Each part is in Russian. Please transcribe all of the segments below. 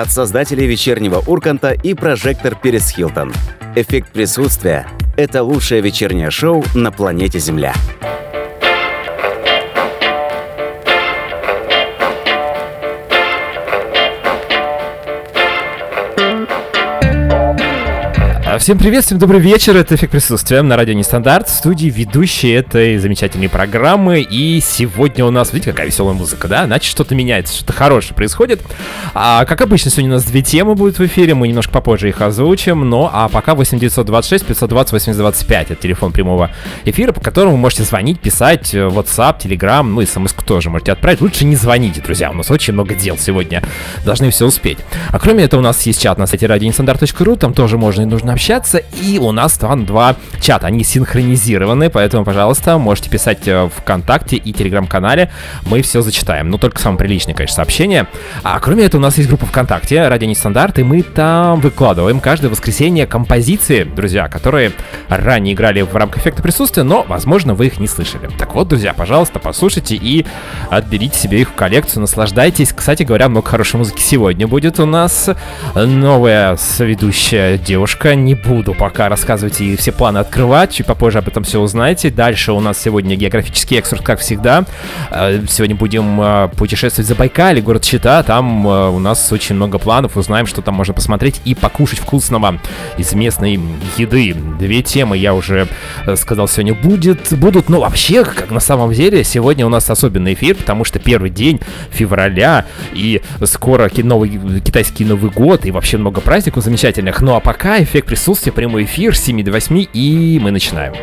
от создателей вечернего Урканта и прожектор Перес Хилтон. Эффект присутствия – это лучшее вечернее шоу на планете Земля. Всем привет, всем добрый вечер, это «Эффект присутствия» на радио Нестандарт, в студии ведущий этой замечательной программы, и сегодня у нас, видите, какая веселая музыка, да, значит, что-то меняется, что-то хорошее происходит. А, как обычно, сегодня у нас две темы будут в эфире, мы немножко попозже их озвучим, но а пока 8926 520 8025, это телефон прямого эфира, по которому вы можете звонить, писать, э, WhatsApp, Telegram, ну и смс тоже можете отправить. Лучше не звоните, друзья, у нас очень много дел сегодня, должны все успеть. А кроме этого, у нас есть чат на сайте радионестандарт.ру, там тоже можно и нужно общаться общаться, и у нас там два чата, они синхронизированы, поэтому, пожалуйста, можете писать э, в ВКонтакте и Телеграм-канале, мы все зачитаем, ну, только самое приличное, конечно, сообщение. А кроме этого, у нас есть группа ВКонтакте, Радио Нестандарт, и мы там выкладываем каждое воскресенье композиции, друзья, которые ранее играли в рамках эффекта присутствия, но, возможно, вы их не слышали. Так вот, друзья, пожалуйста, послушайте и отберите себе их в коллекцию, наслаждайтесь. Кстати говоря, много хорошей музыки сегодня будет у нас. Новая соведущая девушка, не буду пока рассказывать и все планы открывать, чуть попозже об этом все узнаете. Дальше у нас сегодня географический экскурс, как всегда. Э, сегодня будем э, путешествовать за Байкале, город Чита. Там э, у нас очень много планов, узнаем, что там можно посмотреть и покушать вкусного из местной еды. Две темы я уже сказал сегодня будет, будут, но вообще, как на самом деле, сегодня у нас особенный эфир, потому что первый день февраля и скоро новый, китайский Новый год и вообще много праздников замечательных. Ну а пока эффект присутствия присутствие, прямой эфир с 7 до 8, и мы начинаем.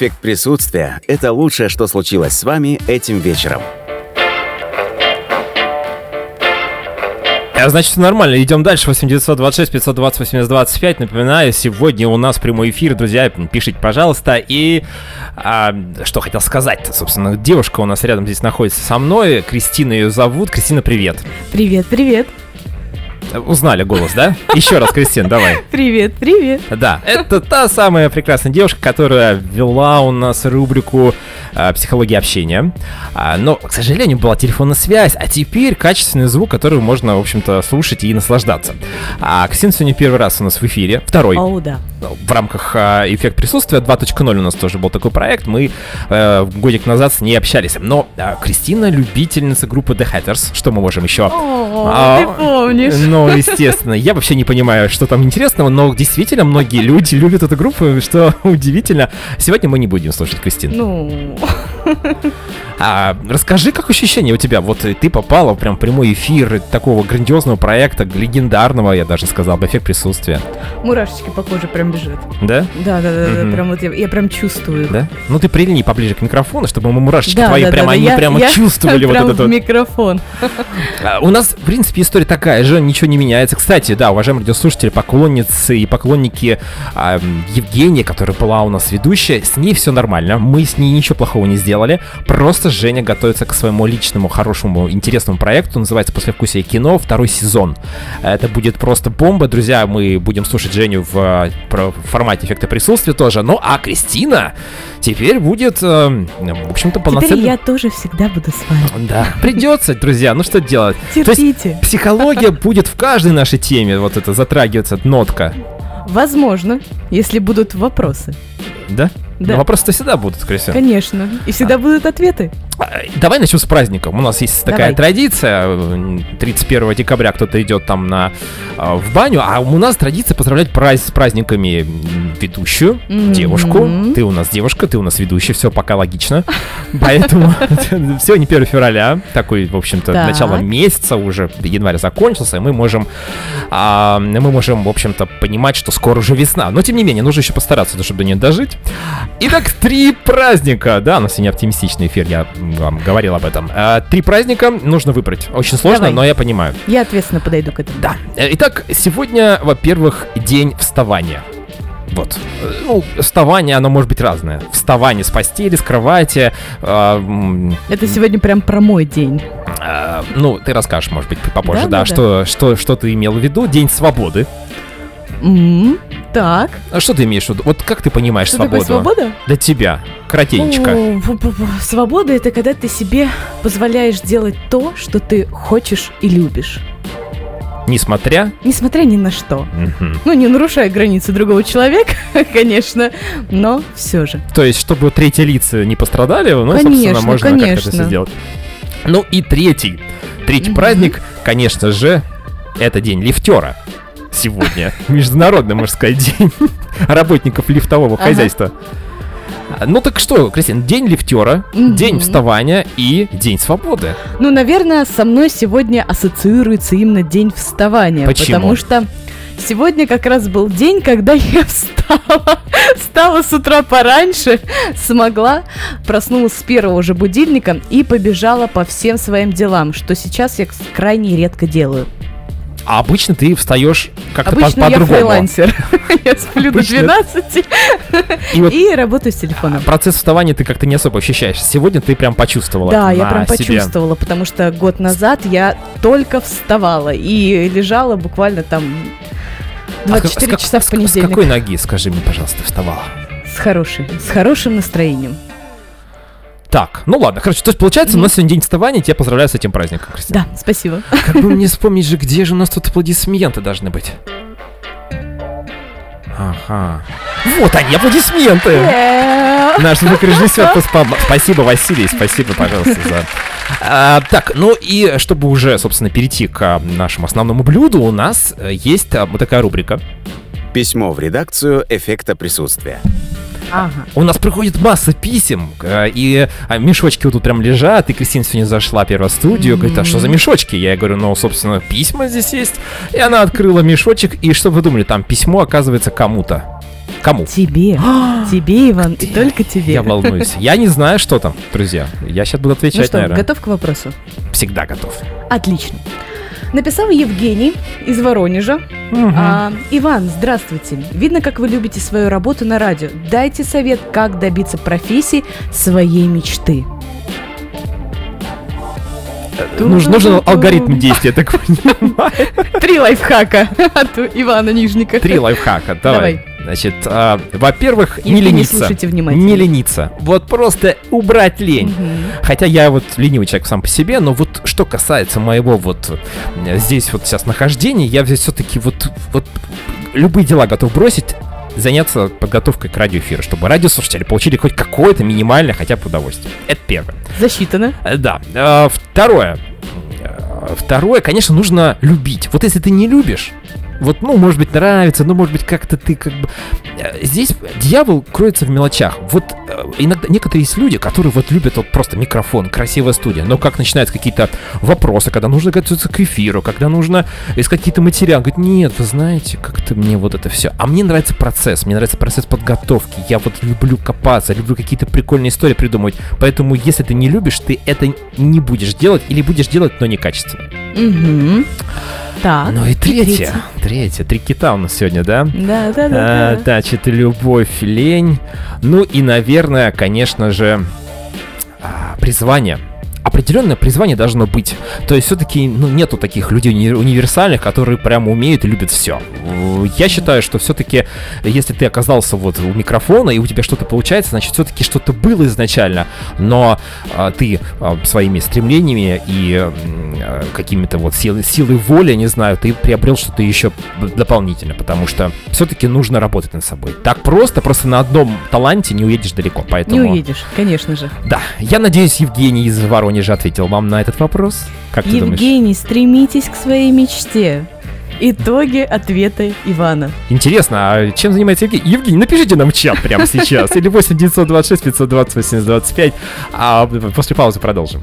Эффект присутствия – это лучшее, что случилось с вами этим вечером. А, значит, нормально. Идем дальше. 8926 520 8025. Напоминаю, сегодня у нас прямой эфир. Друзья, пишите, пожалуйста. И а, что хотел сказать-то, собственно, девушка у нас рядом здесь находится со мной. Кристина ее зовут. Кристина, привет. Привет, привет. Узнали голос, да? Еще раз, Кристин, давай. Привет, привет. Да, это та самая прекрасная девушка, которая вела у нас рубрику э, «Психология общения». А, но, к сожалению, была телефонная связь, а теперь качественный звук, который можно, в общем-то, слушать и наслаждаться. А Кристина сегодня первый раз у нас в эфире, второй. О, да. в рамках а, эффект присутствия 2.0 у нас тоже был такой проект. Мы э, годик назад с ней общались. Но а, Кристина любительница группы The Hatters. Что мы можем еще? О, А, ты помнишь. Ну, естественно. Я вообще не понимаю, что там интересного, но действительно многие люди любят эту группу, что удивительно. Сегодня мы не будем слушать Кристину. Ну, А, расскажи, как ощущение у тебя? Вот э, ты попала в прям прямой эфир такого грандиозного проекта, легендарного, я даже сказал, бы, эффект присутствия. мурашечки по коже прям бежат. Да? Да, да, да, да, Мгм. прям вот я, я прям чувствую. Да? Ну ты прильни поближе к микрофону, чтобы мы мурашечки Да, твои да, прямо, да, они я- прямо я чувствовали вот прям вот. микрофон. А, У нас, в принципе, история такая же, ничего не меняется. Кстати, да, уважаемые радиослушатели, поклонницы и поклонники а, Евгения, которая была у нас ведущая, с ней все нормально. Мы с ней ничего плохого не сделали. Просто Женя готовится к своему личному, хорошему, интересному проекту. Называется «Послевкусие кино. Второй сезон». Это будет просто бомба. Друзья, мы будем слушать Женю в, про- в формате эффекта присутствия тоже. Ну, а Кристина теперь будет, э, в общем-то, Теперь полноценным... я тоже всегда буду с вами. Да, придется, друзья, ну что делать? Есть Терпите. Психология будет в каждой нашей теме, вот это затрагивается нотка. Возможно, если будут вопросы. Да? Да. Но вопросы-то всегда будут, Кристина. Конечно. И всегда будут ответы. Давай начнем с праздником. У нас есть такая Давай. традиция. э, 31 декабря кто-то идет там на, а, в баню, а у нас традиция поздравлять праз- с праздниками ведущую, Мгм. девушку. Ты у нас девушка, ты у нас ведущий, все пока логично. Поэтому все не 1 февраля, такой, в общем-то, начало месяца, уже январь закончился, и мы можем, а, мы можем, в общем-то, понимать, что скоро уже весна. Но, тем не менее, нужно еще постараться, чтобы до нее дожить. Итак, три праздника. Да, у нас сегодня оптимистичный эфир, я вам говорил об этом. А, Три праздника нужно выбрать. Очень сложно, Давай. но я понимаю. Я ответственно подойду к этому. Да. Э, Итак, сегодня, во-первых, день вставания. Вот. Э, Ну, вставание, оно может быть разное. Вставание с постели, с кровати. м, Это сегодня прям про мой день. а, ну, ты расскажешь, может быть, попозже, Да, да, да, да. что, что, что ты имел в виду. День свободы. М, Так. А Что ты имеешь в виду? Вот как ты понимаешь Что свободу? такое свобода? Для тебя. Коротенечко. О. Свобода это когда ты себе позволяешь делать то, что ты хочешь и любишь. Несмотря... Несмотря ни на что. Мгм. Ну, не нарушая границы другого человека, конечно, но все же. То есть, чтобы третьи лица не пострадали, ну, собственно, Конечно, можно как-то это конечно. все сделать. Ну и третий. Третий Мгм. праздник, конечно же, это день лифтера. Сегодня. Международный, можно сказать, день работников лифтового Ага. хозяйства. Ну так что, Кристина, день лифтера, Мгм. день вставания и день свободы. Ну, наверное, со мной сегодня ассоциируется именно день вставания. Почему? Потому что сегодня как раз был день, когда я встала. Встала с утра пораньше, смогла, проснулась с первого же будильника и побежала по всем своим делам, что сейчас я крайне редко делаю. А обычно ты встаешь как-то по- Обычно я по-другому. фрилансер. Я сплю до Обычно- 12 И работаю с телефоном. процесс вставания ты как-то не особо ощущаешь. Сегодня ты прям почувствовала Да, я прям почувствовала, потому что год назад я только вставала и лежала буквально там А с как- 24 с как- часа в с- С понедельник. какой ноги, скажи мне, пожалуйста, вставала? С хорошей, с хорошим настроением. Так, ну ладно, хорошо. То есть, получается, у нас сегодня день вставания, тебя поздравляю с этим праздником, Кристина. Да, спасибо. Как бы мне вспомнить же, где же у нас тут аплодисменты должны быть? Ага. Вот они, аплодисменты! Наш звукорежиссер поспал. Спасибо, Василий, спасибо, пожалуйста, за... А, так, ну и чтобы уже, собственно, перейти к а, нашему основному блюду, у нас э, есть а, вот такая рубрика. Письмо в редакцию эффекта присутствия. Ага. У нас приходит масса писем, э, и а, мешочки вот тут прям лежат, и Кристина сегодня зашла первая в студию, говорит, а что за мешочки? Я говорю, ну, собственно, письма здесь есть. И она открыла мешочек, и что вы думали, там письмо оказывается кому-то. Кому? Тебе. Тебе, Иван, и только тебе. Я волнуюсь. Я не знаю, что там, друзья. Я сейчас буду Ну отвечать, что, наверное. готов к вопросу? Всегда готов. Отлично. Написал Евгений из Воронежа. А, Иван, здравствуйте. Видно, как вы любите свою работу на радио. Дайте совет, как добиться профессии своей мечты. Нужен, нужен алгоритм действия, так понимаю. Три лайфхака от Ивана Нижника. Три лайфхака, давай. Давай. Значит, а, во-первых, не Евгений, лениться. слушайте внимательно. Не лениться. Вот просто убрать лень. Мгм. Хотя я вот ленивый человек сам по себе, но вот что касается моего вот э, здесь вот сейчас нахождения, я здесь все-таки вот, вот любые дела готов бросить заняться подготовкой к радиоэфиру, чтобы радиослушатели получили хоть какое-то минимальное хотя бы удовольствие. Это первое. Засчитано. Э, Да. Э, Второе. Э, Второе, конечно, нужно любить. Вот если ты не любишь, вот, ну, может быть, нравится, ну, может быть, как-то ты как бы... Э, Здесь дьявол кроется в мелочах. Вот э, иногда некоторые есть люди, которые вот любят вот просто микрофон, красивая студия, но как начинаются какие-то вопросы, когда нужно готовиться к эфиру, когда нужно искать какие-то материалы, говорит, нет, вы знаете, как-то мне вот это все. А мне нравится процесс, мне нравится процесс подготовки, я вот люблю копаться, люблю какие-то прикольные истории придумывать, поэтому если ты не любишь, ты это не будешь делать или будешь делать, но некачественно. Угу. Так. Ну и третье, третье, три кита у нас сегодня, да? Да, да, А, да. да. Значит, любовь, лень. Ну и, наверное, конечно же, а, призвание. Определенное призвание должно быть. То есть все-таки ну, нету таких людей уни- универсальных, которые прямо умеют и любят все. Я считаю, что все-таки, если ты оказался вот у микрофона и у тебя что-то получается, значит, все-таки что-то было изначально, но а, ты а, своими стремлениями и а, какими-то вот силой, силой воли, не знаю, ты приобрел что-то еще дополнительно, потому что все-таки нужно работать над собой. Так просто, просто на одном таланте не уедешь далеко, поэтому... Не уедешь, конечно же. Да, я надеюсь, Евгений из Воронежа ответил вам на этот вопрос. Как ты думаешь? Евгений, стремитесь к своей мечте. Итоги ответа Ивана. Интересно, а чем занимается Евгений? Евгений, напишите нам в чат прямо сейчас. Или 8 926 520 8025. А после паузы продолжим.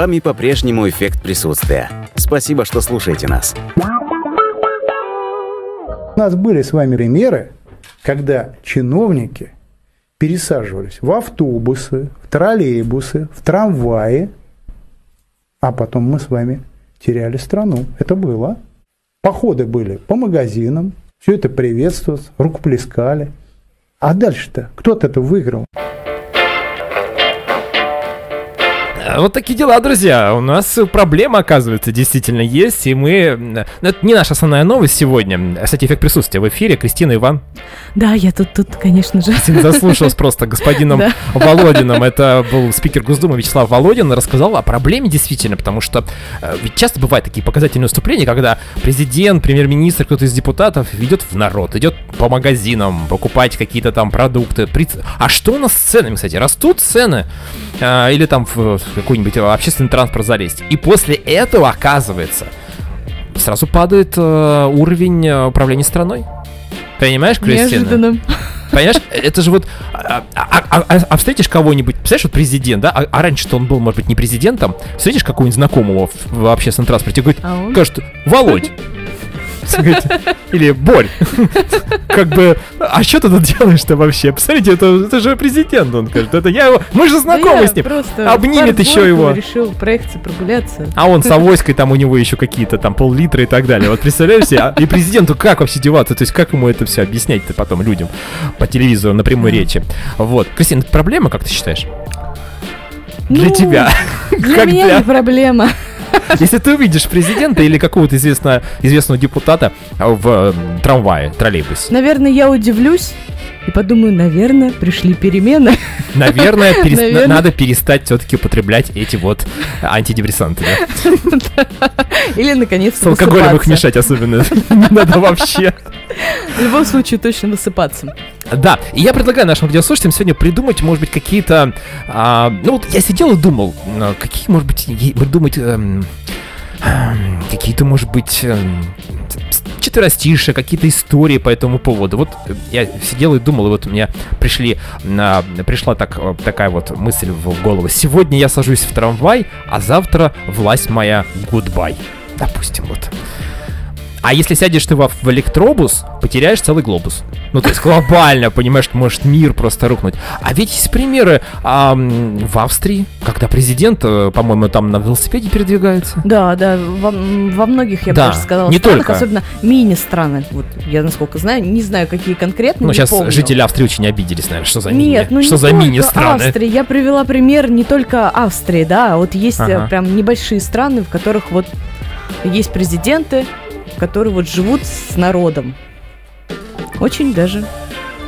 Вами по-прежнему эффект присутствия. Спасибо, что слушаете нас. У нас были с вами примеры, когда чиновники пересаживались в автобусы, в троллейбусы, в трамваи, а потом мы с вами теряли страну. Это было. Походы были по магазинам, все это приветствовалось, рукоплескали. А дальше-то кто от этого выиграл? Вот такие дела, друзья. У нас проблема, оказывается, действительно есть, и мы... ну, Это не наша основная новость сегодня. Кстати, эффект присутствия в эфире. Кристина Иван. Да, я тут, тут, конечно же. Заслушалась просто господином Да. Володиным. Это был спикер Госдумы Вячеслав Володин. Рассказал о проблеме действительно, потому что э, ведь часто бывают такие показательные выступления, когда президент, премьер-министр, кто-то из депутатов идет в народ, идет по магазинам покупать какие-то там продукты. А что у нас с ценами, кстати? Растут цены? А, Или там в в какой-нибудь общественный транспорт залезть. И после этого, оказывается, сразу падает э, уровень э, управления страной. Понимаешь, Кристина? Неожиданно. Понимаешь, это же вот... А, а- а- а- а встретишь кого-нибудь, представляешь, вот президент, да? А, а раньше-то он был, может быть, не президентом. Встретишь какого-нибудь знакомого в, в общественном транспорте и говорит, А он? скажет, Володь. Говорит, Или Борь. Как бы, а что ты тут делаешь-то вообще? Посмотрите, это, это же президент, он скажет. Это я его... Мы же знакомы с ним. Обнимет в еще его. решил проехаться, прогуляться. А он с авоськой, там у него еще какие-то там пол-литра и так далее. Вот представляешь себе? А- И президенту как вообще деваться? То есть как ему это все объяснять-то потом людям по телевизору на прямой речи? Вот. Кристина, это проблема, как ты считаешь? Для Ну, тебя. Для Как меня для- не проблема. Если ты увидишь президента или какого-то известного, известного депутата в э, трамвае, троллейбусе, Наверное, я удивлюсь и подумаю, наверное, пришли перемены. наверное, перес- на- Наверное. надо перестать все-таки употреблять эти вот антидепрессанты. да. Или, наконец-то, С алкоголем их мешать особенно не надо вообще. В любом случае, точно высыпаться. Да, и я предлагаю нашим радиослушателям сегодня придумать, может быть, какие-то... а, ну вот я сидел и думал, а, какие, может быть, придумать... эм, эм, какие-то, может быть, эм, четверостишие, какие-то истории по этому поводу. Вот я сидел и думал, и вот у меня пришли, на, пришла так, э, такая вот мысль в голову. Сегодня я сажусь в трамвай, а завтра власть моя гудбай. Допустим, вот. А если сядешь ты во- в электробус, потеряешь целый глобус. Ну, то есть глобально, понимаешь, может мир просто рухнуть. А ведь есть примеры ам, в Австрии, когда президент, э, по-моему, там на велосипеде передвигается. Да, да, во, во многих, я бы Да, даже сказала, не странах, только. особенно мини-страны. Вот я, насколько знаю, не знаю, какие конкретно, Ну, сейчас помню. жители Австрии очень обиделись, наверное, что за мини? Нет, ну что не за мини-страны? Австрии. Я привела пример не только Австрии, да, а вот есть э, Ага. прям небольшие страны, в которых вот есть президенты, которые вот живут с народом. Очень даже.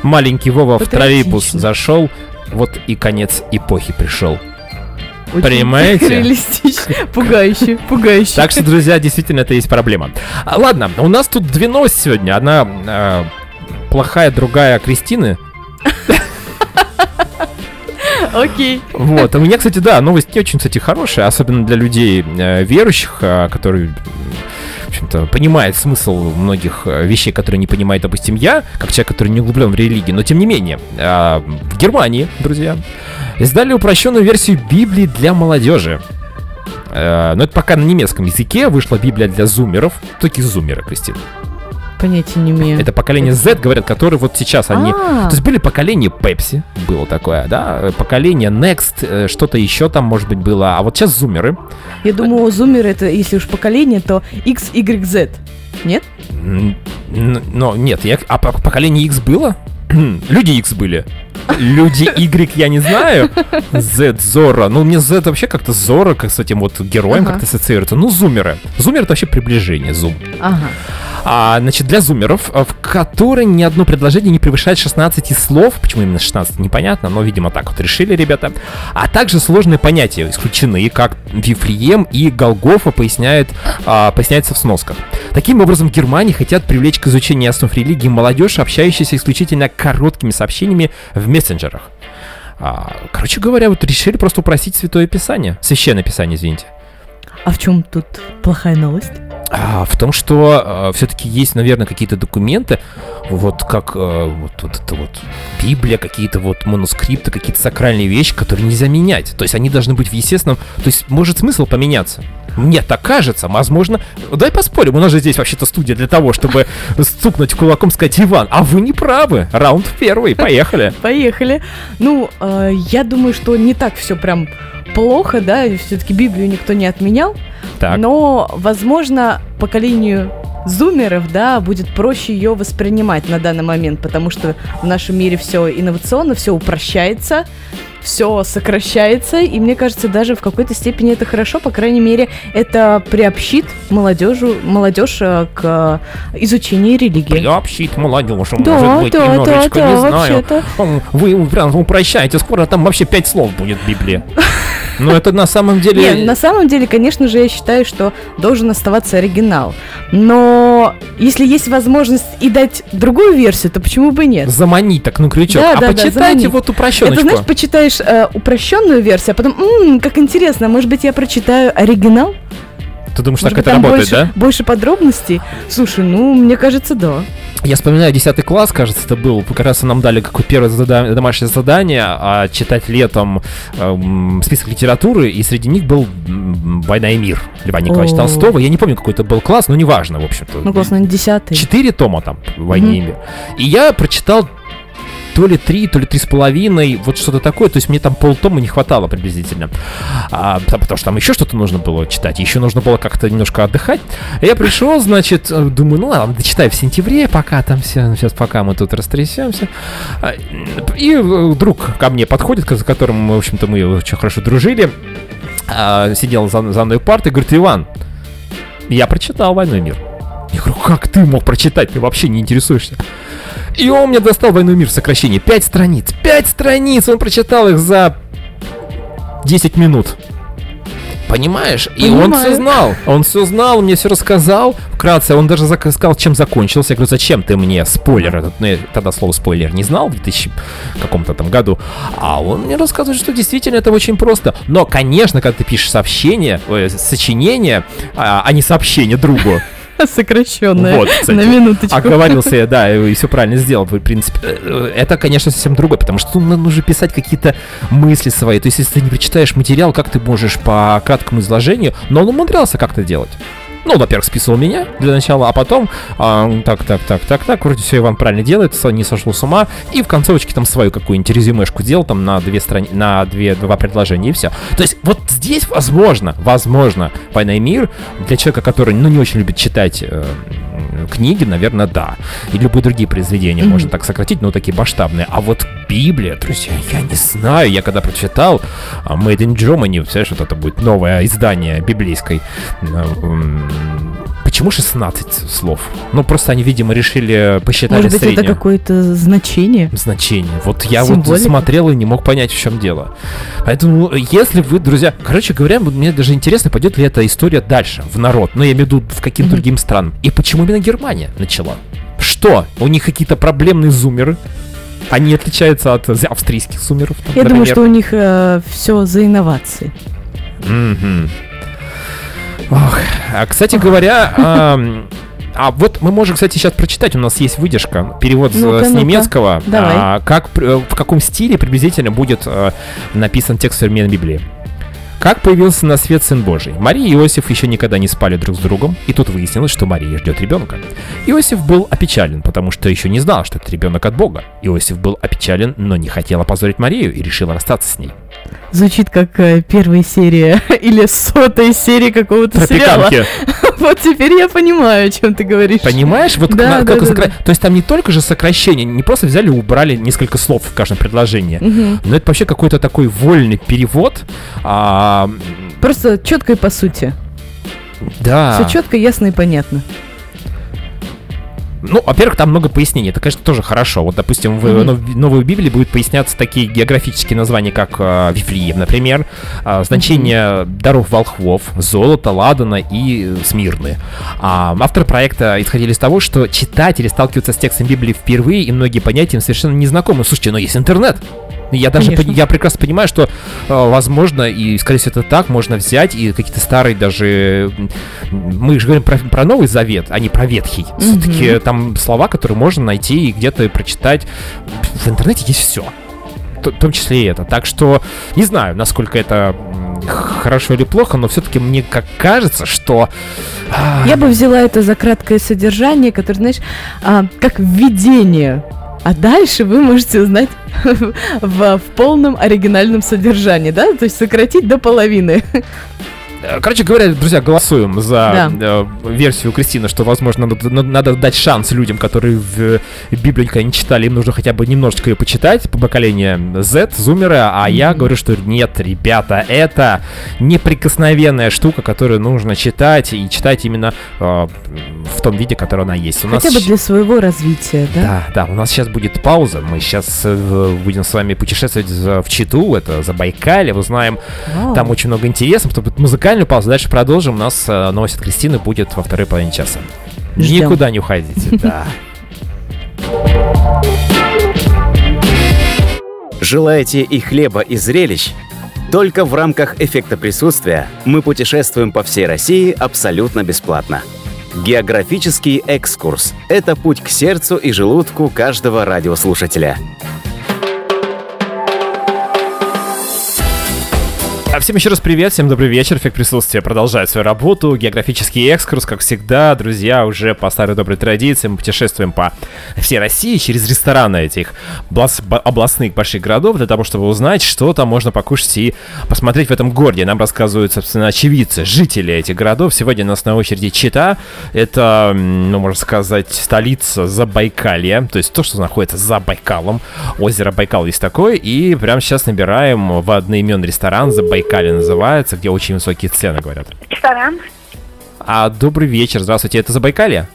Маленький Вова в троллейбус зашел, вот и конец эпохи пришел. Очень Понимаете? Реалистично. Пугающе, пугающе. Так что, друзья, действительно, это есть проблема. А, ладно, у нас тут две новости сегодня. Одна э, плохая, другая Кристины. Окей. Вот. У меня, кстати, да, новость не очень, кстати, хорошая, особенно для людей э, верующих, э, которые, общем-то, понимают смысл многих э, вещей, которые не понимает, допустим, я, как человек, который не углублен в религию. Но, тем не менее, э, в Германии, друзья, издали упрощенную версию Библии для молодежи. Э, Но это пока на немецком языке вышла Библия для зумеров. Такие зумеры, Кристина? Понятия не имею. Это поколение Z, говорят, которые вот сейчас они... А, То есть были поколения Pepsi, было такое, да, поколение Next, э, что-то еще там, может быть, было, а вот сейчас зумеры. Я думаю, зумеры это, если уж поколение, то X, Y, Z. Нет? Но нет, я- а по- поколение X было? Люди X были. Люди Y я не знаю. Z, Зора. Ну, мне Z вообще как-то Зора, как с этим вот героем Ага. как-то ассоциируется. Ну, зумеры. Зумер это вообще приближение, зум. Ага. А, значит, для зумеров, а, в которой ни одно предложение не превышает 16 слов, почему именно 16, непонятно, но, видимо, так вот решили ребята, а также сложные понятия исключены, как Вифлеем и Голгофа поясняет, а, поясняется в сносках. Таким образом, Германии хотят привлечь к изучению основ религии молодежь, общающуюся исключительно короткими сообщениями в мессенджерах. А, короче говоря, вот решили просто упростить Святое Писание. Священное Писание, извините. А в чем тут плохая новость? а, в том, что все-таки есть, наверное, какие-то документы, вот как э, вот, вот это вот Библия, какие-то вот манускрипты, какие-то сакральные вещи, которые нельзя менять. То есть они должны быть в естественном... То есть может смысл поменяться. Мне так кажется, возможно. Дай поспорим, у нас же здесь вообще-то студия для того, чтобы стукнуть кулаком, сказать, Иван, а вы не правы. Раунд первый, поехали. Поехали. Ну, э, я думаю, что не так все прям плохо, да, все-таки Библию никто не отменял. Так. Но, возможно, поколению зумеров, да, будет проще ее воспринимать на данный момент, потому что в нашем мире все инновационно, все упрощается, все сокращается, и мне кажется, даже в какой-то степени это хорошо, по крайней мере, это приобщит молодежу, молодежь э, к изучению религии. Приобщить молодежь, Да, может быть, да, немножечко, да, не да, знаю. вообще-то. М, Вы прям упрощаете, скоро там вообще пять слов будет в Библии. Но это на самом деле... Не, на самом деле, конечно же, я считаю, что должен оставаться оригинал. Но если есть возможность и дать другую версию, то почему бы нет? Заманить так на крючок. Да, а да, да, почитайте заманить. вот упрощеночку. Это, знаешь, почитаешь э, упрощенную версию, а потом, «М, как интересно, может быть, я прочитаю оригинал? Ты думаешь, Может так быть, это работает, больше, да? больше подробностей? Слушай, ну, мне кажется, да. Я вспоминаю 10 класс, кажется, это был. Как раз нам дали какое первое зада- домашнее задание а, читать летом эм, список литературы, и среди них был «Война и мир» Льва Николаевича. Толстого. Я не помню, какой это был класс, но неважно, в общем-то. Ну, класс, наверное, десятый. Четыре тома там «Войне и мир». И я прочитал то ли три, то ли три с половиной, вот что-то такое. То есть мне там полтома не хватало приблизительно. А, потому потому что там еще что-то нужно было читать, еще нужно было как-то немножко отдыхать. Я пришел, значит, э, думаю, ну ладно, дочитай в сентябре, пока там все, сейчас пока мы тут растрясемся. А, И э, друг ко мне подходит, с которым, в общем-то, мы очень хорошо дружили, а, сидел за, за мной партой, говорит, Иван, я прочитал «Войну и мир». Я говорю, как ты мог прочитать? Ты вообще не интересуешься. И он мне достал «Войну и мир» в сокращении. Пять страниц. Пять страниц! Он прочитал их за 10 минут. Понимаешь? И он все знал. Он все знал, мне все рассказал. Вкратце, он даже сказал, чем закончился. Я говорю, зачем ты мне спойлер этот? Ну, я тогда слово спойлер не знал в 2000 каком-то там году. А он мне рассказывает, что действительно это очень просто. Но, конечно, когда ты пишешь сообщение, э, сочинение, а, а не сообщение другу, Сокращенная. Вот, кстати. На минуточку. Оговорился я, да, и все правильно сделал, в принципе. Э, Это, конечно, совсем другое, потому что ну, нужно писать какие-то мысли свои. То есть, если ты не прочитаешь материал, как ты можешь по краткому изложению, но он умудрялся как-то делать. Ну, во-первых, списывал меня для начала, а потом а, так, так, так, так, так, вроде все Иван правильно делает, не сошел с ума, и в концовочке там свою какую-нибудь резюмешку делал, там на две страни... на две, два предложения, и все. То есть вот здесь возможно, возможно, «Война и мир» для человека, который, ну, не очень любит читать э, книги, наверное, да. И любые другие произведения можно так сократить, но такие масштабные. А вот Библия, друзья, я не знаю, я когда прочитал а, Made in Germany, представляешь, вот это будет новое издание библейской э, Почему 16 слов? Ну, просто они, видимо, решили посчитать Может быть, это среднее какое-то значение? значение. Вот я вот Символика. смотрел и не мог понять, в чем дело. Поэтому, если вы, друзья, короче говоря, вот мне даже интересно, пойдет ли эта история дальше, в народ, ну, я имею в виду, в каким другим странам. И почему именно Германия начала? Что? У них какие-то проблемные зумеры? Они отличаются от австрийских зумеров? там, Я думаю, например? что у них все за инновации. Мгм. Ох, а, кстати говоря, ам, а вот мы можем, кстати, сейчас прочитать. У нас есть выдержка, перевод с- Ну-ка, с ну-ка. немецкого. Давай. а, как э, в каком стиле приблизительно будет э, написан текст современной Библии? Как появился на свет Сын Божий? Мария и Иосиф еще никогда не спали друг с другом, и тут выяснилось, что Мария ждет ребенка. Иосиф был опечален, потому что еще не знал, что это ребенок от Бога. Иосиф был опечален, но не хотел опозорить Марию и решил расстаться с ней. Звучит как э, первая серия или сотая серия какого-то сериала. Вот теперь я понимаю, о чем ты говоришь. Понимаешь, вот Да, на- да, как да, сокра- да. То есть там не только же сокращение, не просто взяли и убрали несколько слов в каждом предложении, Мгм. но это вообще какой-то такой вольный перевод. А, Просто четко и по сути. да. Все четко, ясно и понятно. Ну, во-первых, там много пояснений. Это, конечно, тоже хорошо. Вот, допустим, в нов- новой Библии будут поясняться такие географические названия, как э, Вифлеем, например, а, значение даров волхвов, золота, ладана и э, смирны. А, авторы проекта исходили из того, что читатели сталкиваются с текстом Библии впервые, и многие понятия им совершенно не знакомы. Слушайте, но есть интернет. Я даже Конечно. я прекрасно понимаю, что, э, возможно, и, скорее всего, это так, можно взять и какие-то старые даже... Мы же говорим про, про Новый Завет, а не про Ветхий. Все-таки там слова, которые можно найти и где-то прочитать. В интернете есть все. В том числе и это. Так что не знаю, насколько это хорошо или плохо, но все-таки мне как кажется, что... а, Я бы взяла это за краткое содержание, которое, знаешь, а, как введение. А дальше вы можете узнать в, в полном оригинальном содержании, да? То есть сократить до половины. Э, Короче говоря, друзья, голосуем за э, версию Кристины, что, возможно, надо, надо- дать шанс людям, которые в Библию никогда не читали, им нужно хотя бы немножечко ее почитать по поколению Z, зумеры, а я говорю, что нет, ребята, это неприкосновенная штука, которую нужно читать и читать именно э, в том виде, который она есть. У нас Хотя бы щ- для своего развития, да? да, да, у нас сейчас будет пауза. Мы сейчас будем с вами путешествовать в Читу, это за Байкале, узнаем Вау. там очень много интересного. Потом будет музыкальную паузу. Дальше продолжим. У нас э, новость от Кристины будет во второй половине часа. Ждем. Никуда не уходите, да. Желаете и хлеба, и зрелищ? Только в рамках эффекта присутствия мы путешествуем по всей России абсолютно бесплатно. Географический экскурс – это путь к сердцу и желудку каждого радиослушателя. А всем еще раз привет, всем добрый вечер. Эффект присутствия продолжает свою работу. Географический экскурс, как всегда, друзья, уже по старой доброй традиции мы путешествуем по всей России через рестораны этих областных больших городов для того, чтобы узнать, что там можно покушать и посмотреть в этом городе. Нам рассказывают, собственно, очевидцы, жители этих городов. Сегодня у нас на очереди Чита. Это, ну, можно сказать, столица Забайкалья, то есть то, что находится за Байкалом. Озеро Байкал есть такое, и прямо сейчас набираем в одноименный ресторан Забайкалье называется, где очень высокие цены, говорят. Ресторан? А добрый вечер, здравствуйте, это Забайкалье?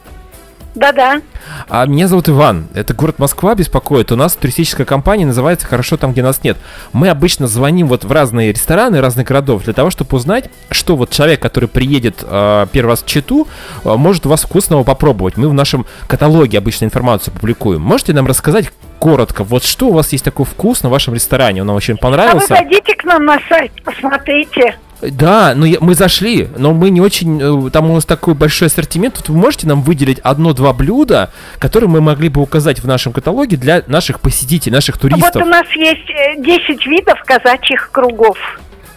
Да-да. А меня зовут Иван. Это город Москва беспокоит. У нас туристическая компания называется «Хорошо там, где нас нет». Мы обычно звоним вот в разные рестораны разных городов для того, чтобы узнать, что вот человек, который приедет э, первый раз в Читу, э, может у вас вкусного попробовать. Мы в нашем каталоге обычно информацию публикуем. Можете нам рассказать коротко, вот что у вас есть такое вкусно в вашем ресторане? Он нам очень А вы понравился. зайдите к нам на сайт, посмотрите. Да, но я- мы зашли, но мы не очень... э, Там у нас такой большой ассортимент. Тут вы можете нам выделить одно-два блюда, которые мы могли бы указать в нашем каталоге для наших посетителей, наших Вот туристов? у нас есть э, 10 видов казачьих кругов.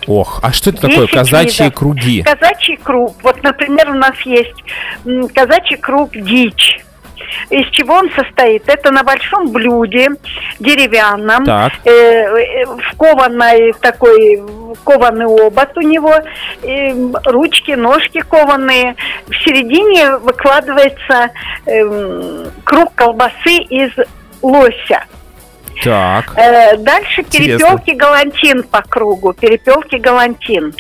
Ох, а что это такое? 10 Казачьи видов. круги. Казачий круг. Вот, например, у нас есть казачий круг дичь. Из чего он состоит? Это на большом блюде деревянном, Так. э, э, в кованой такой кованый обод у него, э, ручки, ножки кованые. В середине выкладывается эм, круг колбасы из лося. Так. Э, дальше перепелки галантин по кругу. Перепелки галантин.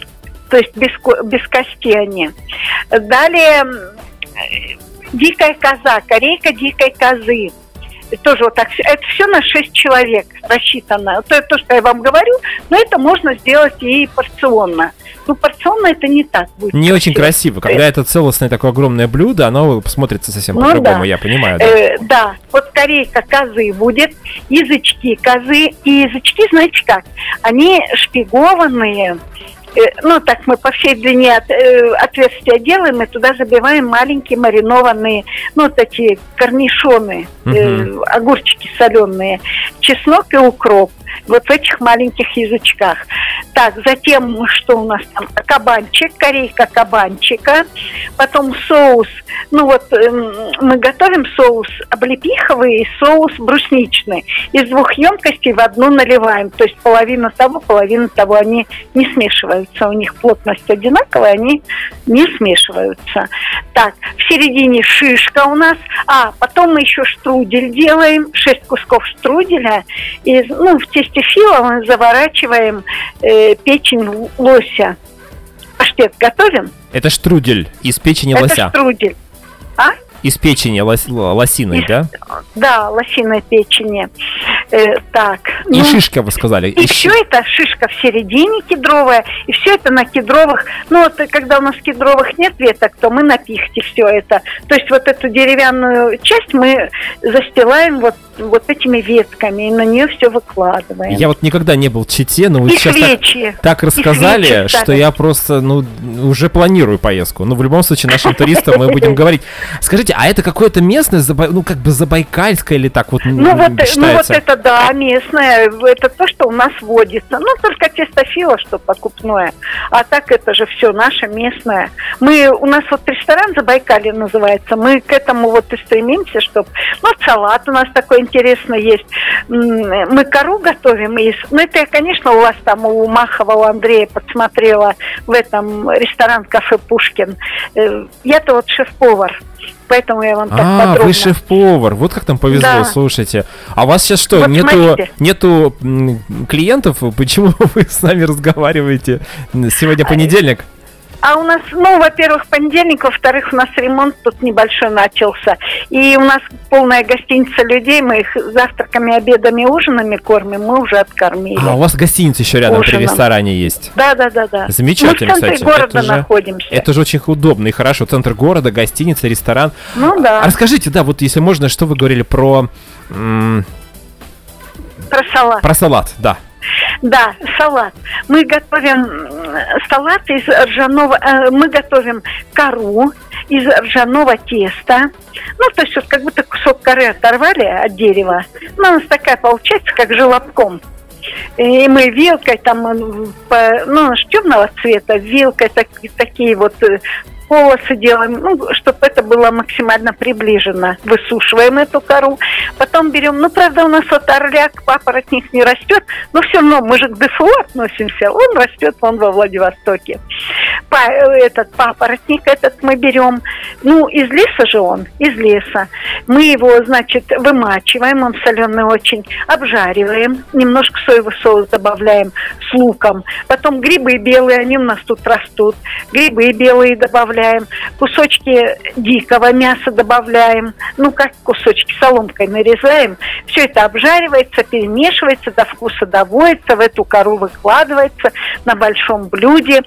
То есть без, без кости они. Далее э, дикая коза, корейка дикой козы. Тоже вот так. Это все на 6 человек рассчитано. То, то, что я вам говорю, но это можно сделать и порционно. Ну, порционно это не так будет. Не очень красиво. красиво. Когда это целостное такое огромное блюдо, оно смотрится совсем Ну по-другому, да. я понимаю. Да. Э, да, вот корейка козы будет, язычки козы. И язычки, знаете как, они шпигованные. Э, ну, так мы по всей длине от- э, отверстия делаем, и туда забиваем маленькие маринованные, ну, такие корнишоны, э, Мгм. огурчики соленые, чеснок и укроп. Вот в этих маленьких язычках. Так, затем, что у нас там? Кабанчик, корейка кабанчика. Потом соус. Ну вот эм, мы готовим соус облепиховый и соус брусничный. Из двух емкостей в одну наливаем. То есть половина того, половина того. Они не смешиваются. У них плотность одинаковая, они не смешиваются. Так, в середине шишка у нас. А, потом мы еще штрудель делаем. Шесть кусков штруделя. И, ну, в тесте фила мы заворачиваем э, печень лося. Паштет готовим? Это штрудель из печени Это лося. штрудель. Из печени лос- лосиной, да? Да, лосиной печени. Э, так. И ну, шишка, вы сказали. И И все это шишка в середине кедровая, и все это на кедровых. Ну вот когда у нас кедровых нет веток, то мы на пихте все это. То есть вот эту деревянную часть мы застилаем вот, вот этими ветками, и на нее все выкладываем. Я вот никогда не был в Чите, но вы и сейчас так, свечи. так рассказали, свечи что я просто, ну, уже планирую поездку. Ну, в любом случае, нашим туристам мы будем говорить. Скажите, а это какое-то местное, ну, как бы забайкальское или так вот Ну вот, э, ну вот считается? это да, местное, это то, что у нас водится. Ну только тестофила, что покупное. А так это же все наше местное. Мы, у нас вот ресторан Забайкалье называется, мы к этому вот и стремимся, чтобы... Ну, салат у нас такой интересный есть. Мы кору готовим из... Ну, это я, конечно, у вас там, у Махова, у Андрея подсмотрела в этом ресторан-кафе «Пушкин». Э, Я-то вот шеф-повар, поэтому я вам так А, подробно... вы шеф-повар, вот как там повезло, Да. слушайте. А у вас сейчас что, Вот нету, смотрите. нету клиентов? Почему вы с нами разговариваете? Сегодня понедельник. А у нас, ну, во-первых, понедельник, во-вторых, у нас ремонт тут небольшой начался. И у нас полная гостиница людей, мы их завтраками, обедами, ужинами кормим, мы уже откормили. А, у вас гостиница еще рядом при Ужином. ресторане есть. Да, да, да, да. Замечательно, Мы в центре кстати. города Это же- находимся. Это же очень удобно и хорошо. Центр города, гостиница, ресторан. Ну да, А расскажите, да, вот если можно, что вы говорили про, м, про салат. про салат, да. Да, салат. Мы готовим салат из ржаного, э, мы готовим кору из ржаного теста. Ну, то есть вот как будто кусок коры оторвали от дерева. Ну, она такая получается, как желобком. И мы вилкой там, ну, темного цвета, вилкой так- такие вот э, полосы делаем, ну, чтобы это было максимально приближено. Высушиваем эту кору, потом берем, ну, правда, у нас вот орляк, папоротник не растет, но все равно мы же к ДФО относимся, он растет вон во Владивостоке. Па- этот папоротник этот мы берем, ну, из леса же он, из леса. Мы его, значит, вымачиваем, он соленый очень, обжариваем, немножко соевый соус добавляем с луком. Потом грибы белые, они у нас тут растут. Грибы белые добавляем, кусочки дикого мяса добавляем, ну как кусочки соломкой нарезаем. Все это обжаривается, перемешивается, до вкуса доводится, в эту кору выкладывается на большом блюде.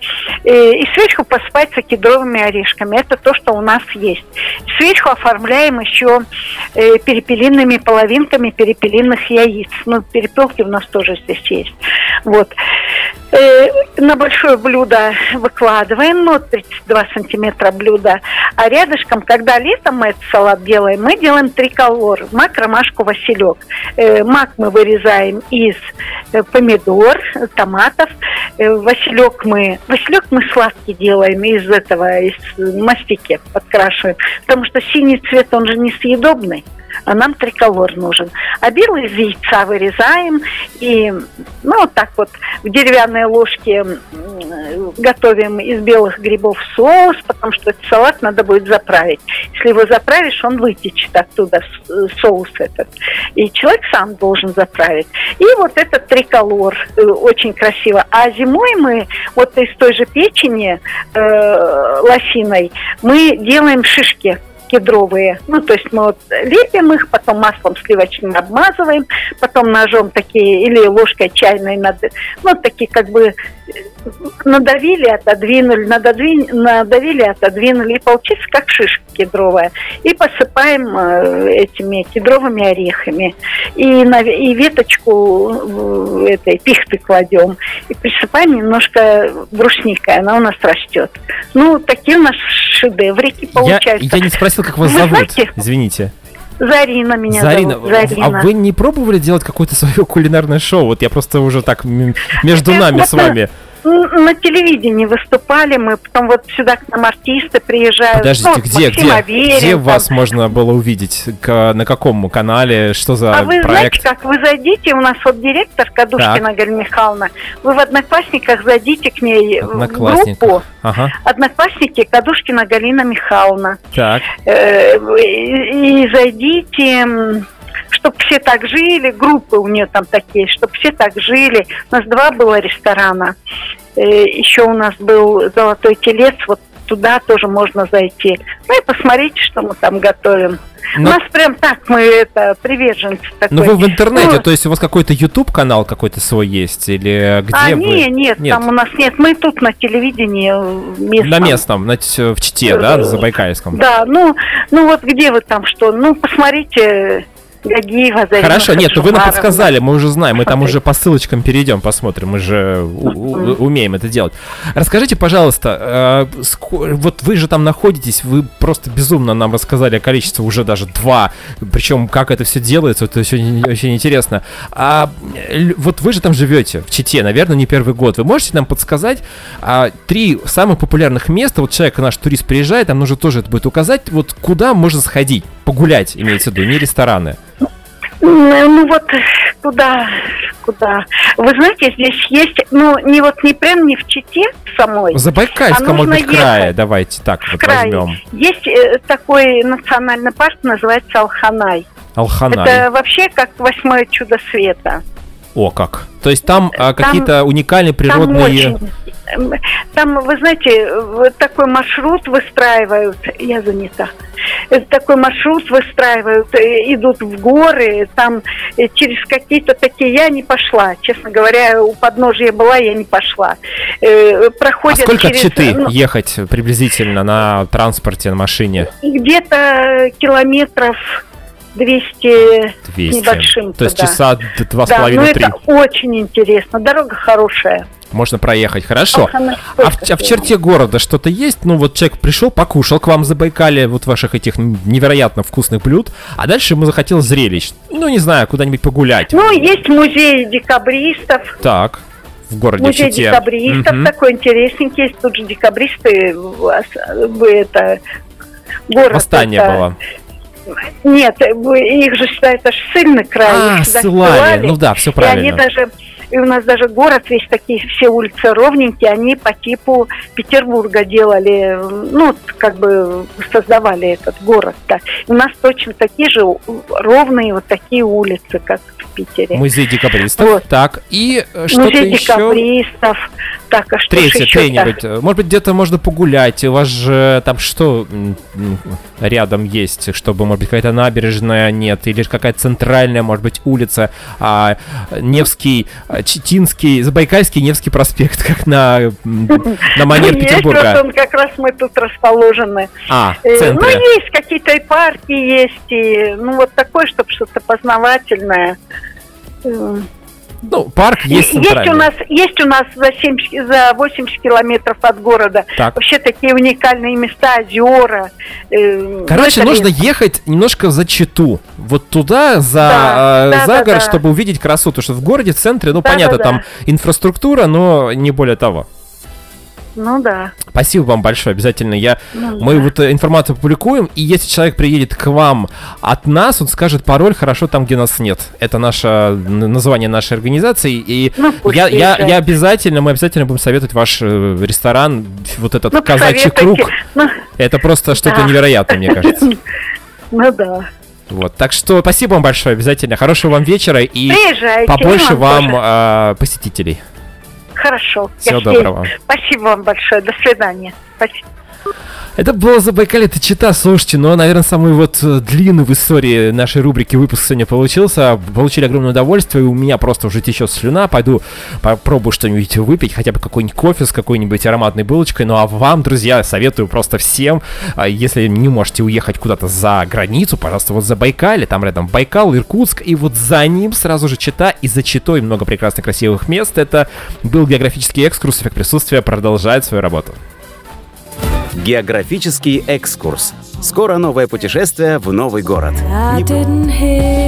Э, И сверху посыпается кедровыми орешками. Это то, что у нас есть. Сверху оформляем еще э, перепелиными половинками перепелиных яиц. Ну, перепелки у нас тоже здесь есть. Вот. Э, На большое блюдо выкладываем, ну, 32 сантиметра блюда. А рядышком, когда летом мы этот салат делаем, мы делаем триколор, мак, ромашку, василек. Э, Мак мы вырезаем из э, помидор, томатов. Э, Василек мы, василек мы сладкий делаем из этого, из мастики подкрашиваем. Потому что синий цвет, он же несъедобный а нам триколор нужен. А белый из яйца вырезаем и, ну, вот так вот в деревянной ложке готовим из белых грибов соус, потому что этот салат надо будет заправить. Если его заправишь, он вытечет оттуда э, соус этот. И человек сам должен заправить. И вот этот триколор э, очень красиво. А зимой мы вот из той же печени э, лосиной мы делаем шишки кедровые. Ну, то есть мы вот лепим их, потом маслом сливочным обмазываем, потом ножом такие или ложкой чайной, над, ну, такие как бы э, надавили, отодвинули, надодвин- надавили, отодвинули, и получится как шишка кедровая. И посыпаем э, этими кедровыми орехами. И, на, и веточку э, этой пихты кладем. И присыпаем немножко брусникой, она у нас растет. Ну, такие у нас шедеврики Я, получаются. я не спросил, как вас Вы зовут. знаете? Извините. Зарина меня Зарина, зовут. Зарина. а вы не пробовали делать какое-то свое кулинарное шоу? Вот я просто уже так между нами с вами. На телевидении выступали мы, потом вот сюда к нам артисты приезжают. Подождите, ну, где, Максим где, Аверин, где там. вас можно было увидеть? К- на каком канале? Что за А вы знаете, проект? как вы зайдите, у нас вот директор Кадушкина Галина Михайловна, вы в Одноклассниках зайдите к ней в группу. Ага, Одноклассники Кадушкина Галина Михайловна. так. Э, И, и зайдите, чтобы все так жили, группы у нее там такие, чтобы все так жили. У нас два было ресторана. Э, Еще у нас был Золотой телец, вот туда тоже можно зайти. Ну и посмотрите, что мы там готовим. Но- У нас прям так, мы это, приверженцы такой. Ну вы в интернете, Ну, то есть у вас какой-то YouTube канал какой-то свой есть или где а, вы? не, нет, там у нас нет. Мы тут на телевидении э, местном. На местном, на в Чите, да, на Забайкальском. Да, ну, ну вот где вы там что? Ну, посмотрите Гагиева, Зарина Хорошо, нет, ну вы нам подсказали, мы уже знаем, мы там уже по ссылочкам перейдем, посмотрим, мы же умеем это делать. Расскажите, пожалуйста, э, вот вы же там находитесь, вы просто безумно нам рассказали о количестве уже даже два, причем как это все делается, это очень, очень интересно. А вот вы же там живете, в Чите, наверное, не первый год. Вы можете нам подсказать а, три самых популярных места, вот человек, наш турист приезжает, нам нужно тоже это будет указать, вот куда можно сходить, погулять, имеется в виду, не рестораны. Ну вот куда, куда? Вы знаете, здесь есть, ну не вот не прям не в Чите самой, В Забайкальском, А может быть, крае, давайте так вот крае. возьмем. Есть э, такой национальный парк, называется Алханай. Алханай. Это вообще как восьмое чудо света. О, как. То есть там, а, Там- какие-то уникальные Там природные... очень, эм, там, вы знаете, вот такой маршрут выстраивают, я занята, Э, такой маршрут выстраивают, э, идут в горы, там э, через какие-то такие, я не пошла, честно говоря, у подножия была, я не пошла. Э, А Проходят сколько через, Читы ну, ехать приблизительно на транспорте, на машине? где-то километров 200 с 200. небольшим. То есть часа два с Да, ну половиной-три. это очень интересно, дорога хорошая. Можно проехать. Хорошо. А в, а в черте города что-то есть? Ну, вот человек пришел, покушал к вам в Забайкале вот ваших этих невероятно вкусных блюд, а дальше ему захотелось зрелищ. Ну, не знаю, куда-нибудь погулять. Ну, есть музей декабристов, Так, в городе музей Чите. декабристов Мгм. такой интересненький, есть тут же декабристы, ос- вы это город. Восстание это- было. Нет, их же считают аж ссыльный край. А, ссылали. ссылали. Ну да, все И они правильно. даже, и у нас даже город весь такие, все улицы ровненькие, они по типу Петербурга делали, ну, как бы создавали этот город-то. И у нас точно такие же ровные вот такие улицы, как в Питере. Музей декабристов. Вот. Так, и э, что-то Музей еще. декабристов. Так, а что Третье, э, Может быть, где-то можно погулять. У вас же там что рядом есть, чтобы, может быть, какая-то набережная нет, или какая-то центральная, может быть, улица, а, Невский, а, Читинский, Забайкальский, Невский проспект, как на, на манер Есть, вот Петербурга. он как раз мы тут расположены. А, Э, Ну, центре. есть какие-то и парки есть, и, ну, вот такое, чтобы что-то познавательное. Ну, парк есть Есть у центральный. нас, есть у нас за, 70, за 80 километров от города Так. вообще такие уникальные места, озера. э, Короче, ну, нужно лес. ехать немножко за Читу. Вот туда, за, Да, э, да, за да, город, да. чтобы увидеть красоту. Что в городе, в центре, ну, Да, понятно, да, там да. инфраструктура, но не более того. Ну да. Спасибо вам большое, обязательно. Я, Ну мы да. вот э, информацию публикуем, и если человек приедет к вам от нас, он скажет пароль «Хорошо там, где нас нет». Это наше название нашей организации, и Ну, я, я, я обязательно, мы обязательно будем советовать ваш э, ресторан, вот этот Ну, казачий круг. Ну, Это просто что-то Да. невероятное, мне кажется. ну да. Вот, так что спасибо вам большое, обязательно. Хорошего вам вечера и Приезжайте. побольше вам а, посетителей. Хорошо. Всего доброго. Спасибо вам большое. До свидания. Спасибо. Это было Забайкалье, это чита, слушайте, но, наверное, самый вот э, длинный в истории нашей рубрики выпуск сегодня получился. Получили огромное удовольствие, и у меня просто уже течет слюна. Пойду попробую что-нибудь выпить, хотя бы какой-нибудь кофе с какой-нибудь ароматной булочкой. Ну а вам, друзья, советую просто всем, а, если не можете уехать куда-то за границу, пожалуйста, вот Забайкалье, там рядом Байкал, Иркутск, и вот за ним сразу же Чита, и за Читой много прекрасных красивых мест. Это был географический экскурс, эффект присутствия продолжает свою работу. Географический экскурс. Скоро новое путешествие в новый город. Didn't hear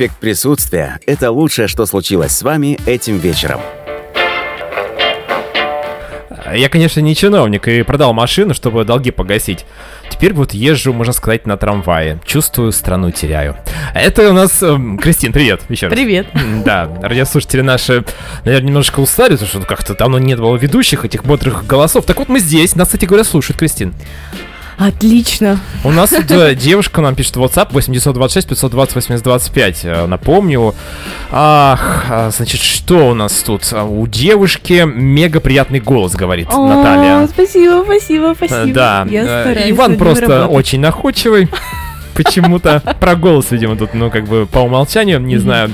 Эффект присутствия – это лучшее, что случилось с вами этим вечером. Я, конечно, не чиновник и продал машину, чтобы долги погасить. Теперь вот езжу, можно сказать, на трамвае. Чувствую, страну теряю. Это у нас... эм, Кристин, привет еще раз. Привет. Да, радиослушатели наши, наверное, немножко устали, потому что как-то давно не было ведущих этих бодрых голосов. Так вот мы здесь, нас, кстати говоря, слушают, Кристин. Отлично. У нас тут э, девушка нам пишет в WhatsApp 8926 520 8025. Э, Напомню. Ах, а, значит, что у нас тут? А, У девушки мега приятный голос, говорит О, Наталья. спасибо, спасибо, Э, спасибо. Да, Я э, стараюсь Иван просто работать. очень находчивый. Почему-то про голос, видимо, тут, ну, как бы по умолчанию, не знаю.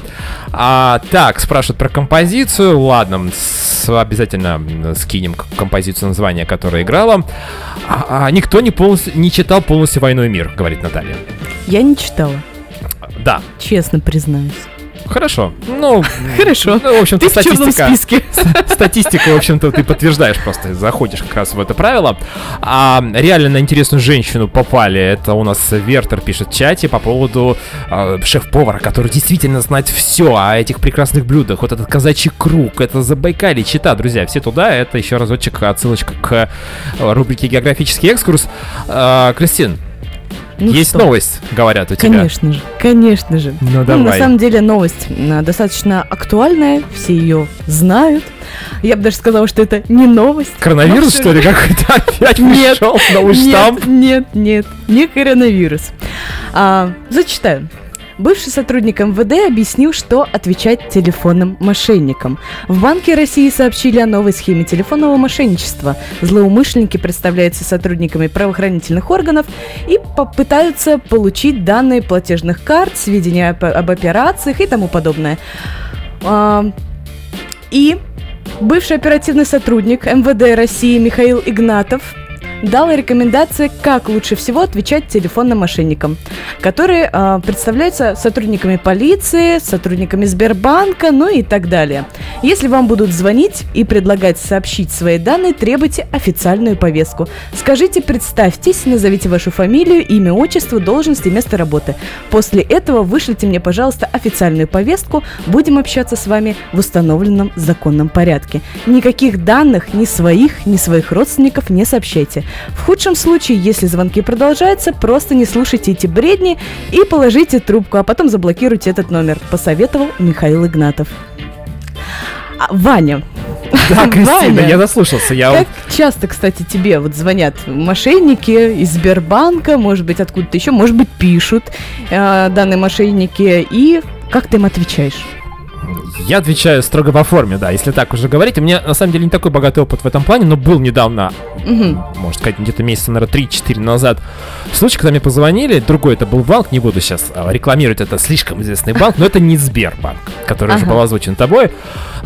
А, так, спрашивают про композицию. Ладно, с- обязательно скинем композицию названия, которая играла. А, а никто не, полностью, не читал полностью «Войну и мир», говорит Наталья. Я не читала, Да, честно признаюсь. Хорошо. Ну, Хорошо. ну, в общем-то, статистика... Статистику, в общем-то, ты подтверждаешь просто, заходишь как раз в это правило. А реально на интересную женщину попали. Это у нас Вертер пишет в чате по поводу а, шеф-повара, который действительно знает все о этих прекрасных блюдах. Вот этот казачий круг, это Забайкалье, Чита, друзья, все туда. Это еще разочек отсылочка к э, рубрике «Географический экскурс». А, Кристин, Ну есть что? новость, говорят у тебя. Конечно же, конечно же. Ну, на давай. самом деле новость м, достаточно актуальная, все ее знают. Я бы даже сказала, что это не новость. Коронавирус, что ли, какой-то опять пришел? Новый штамм? Нет, нет, нет, не коронавирус. А, зачитаю. Бывший сотрудник МВД объяснил, что отвечать телефонным мошенникам. В Банке России сообщили о новой схеме телефонного мошенничества. Злоумышленники представляются сотрудниками правоохранительных органов и попытаются получить данные платежных карт, сведения об, операциях и тому подобное. А, и бывший оперативный сотрудник МВД России Михаил Игнатов дал рекомендации, как лучше всего отвечать телефонным мошенникам, которые а, представляются сотрудниками полиции, сотрудниками Сбербанка, ну и так далее. Если вам будут звонить и предлагать сообщить свои данные, требуйте официальную повестку. Скажите, представьтесь, назовите вашу фамилию, имя, отчество, должность и место работы. После этого вышлите мне, пожалуйста, официальную повестку. Будем общаться с вами в установленном законном порядке. Никаких данных ни своих, ни своих родственников не сообщайте. В худшем случае, если звонки продолжаются, просто не слушайте эти бредни и положите трубку, а потом заблокируйте этот номер, посоветовал Михаил Игнатов. А, Ваня, Да, Кристина, Ваня. я заслушался. Я как часто, кстати, тебе вот звонят мошенники из Сбербанка, может быть, откуда-то еще, может быть, пишут э, данные мошенники, и как ты им отвечаешь? Я отвечаю строго по форме, да, если так уже говорить. У меня, на самом деле, не такой богатый опыт в этом плане, но был недавно, Мгм. можно сказать, где-то месяца, наверное, 3-4 назад, случай, когда мне позвонили, другой это был банк, не буду сейчас а, рекламировать, это слишком известный банк, но это не Сбербанк, который уже Ага. был озвучен тобой.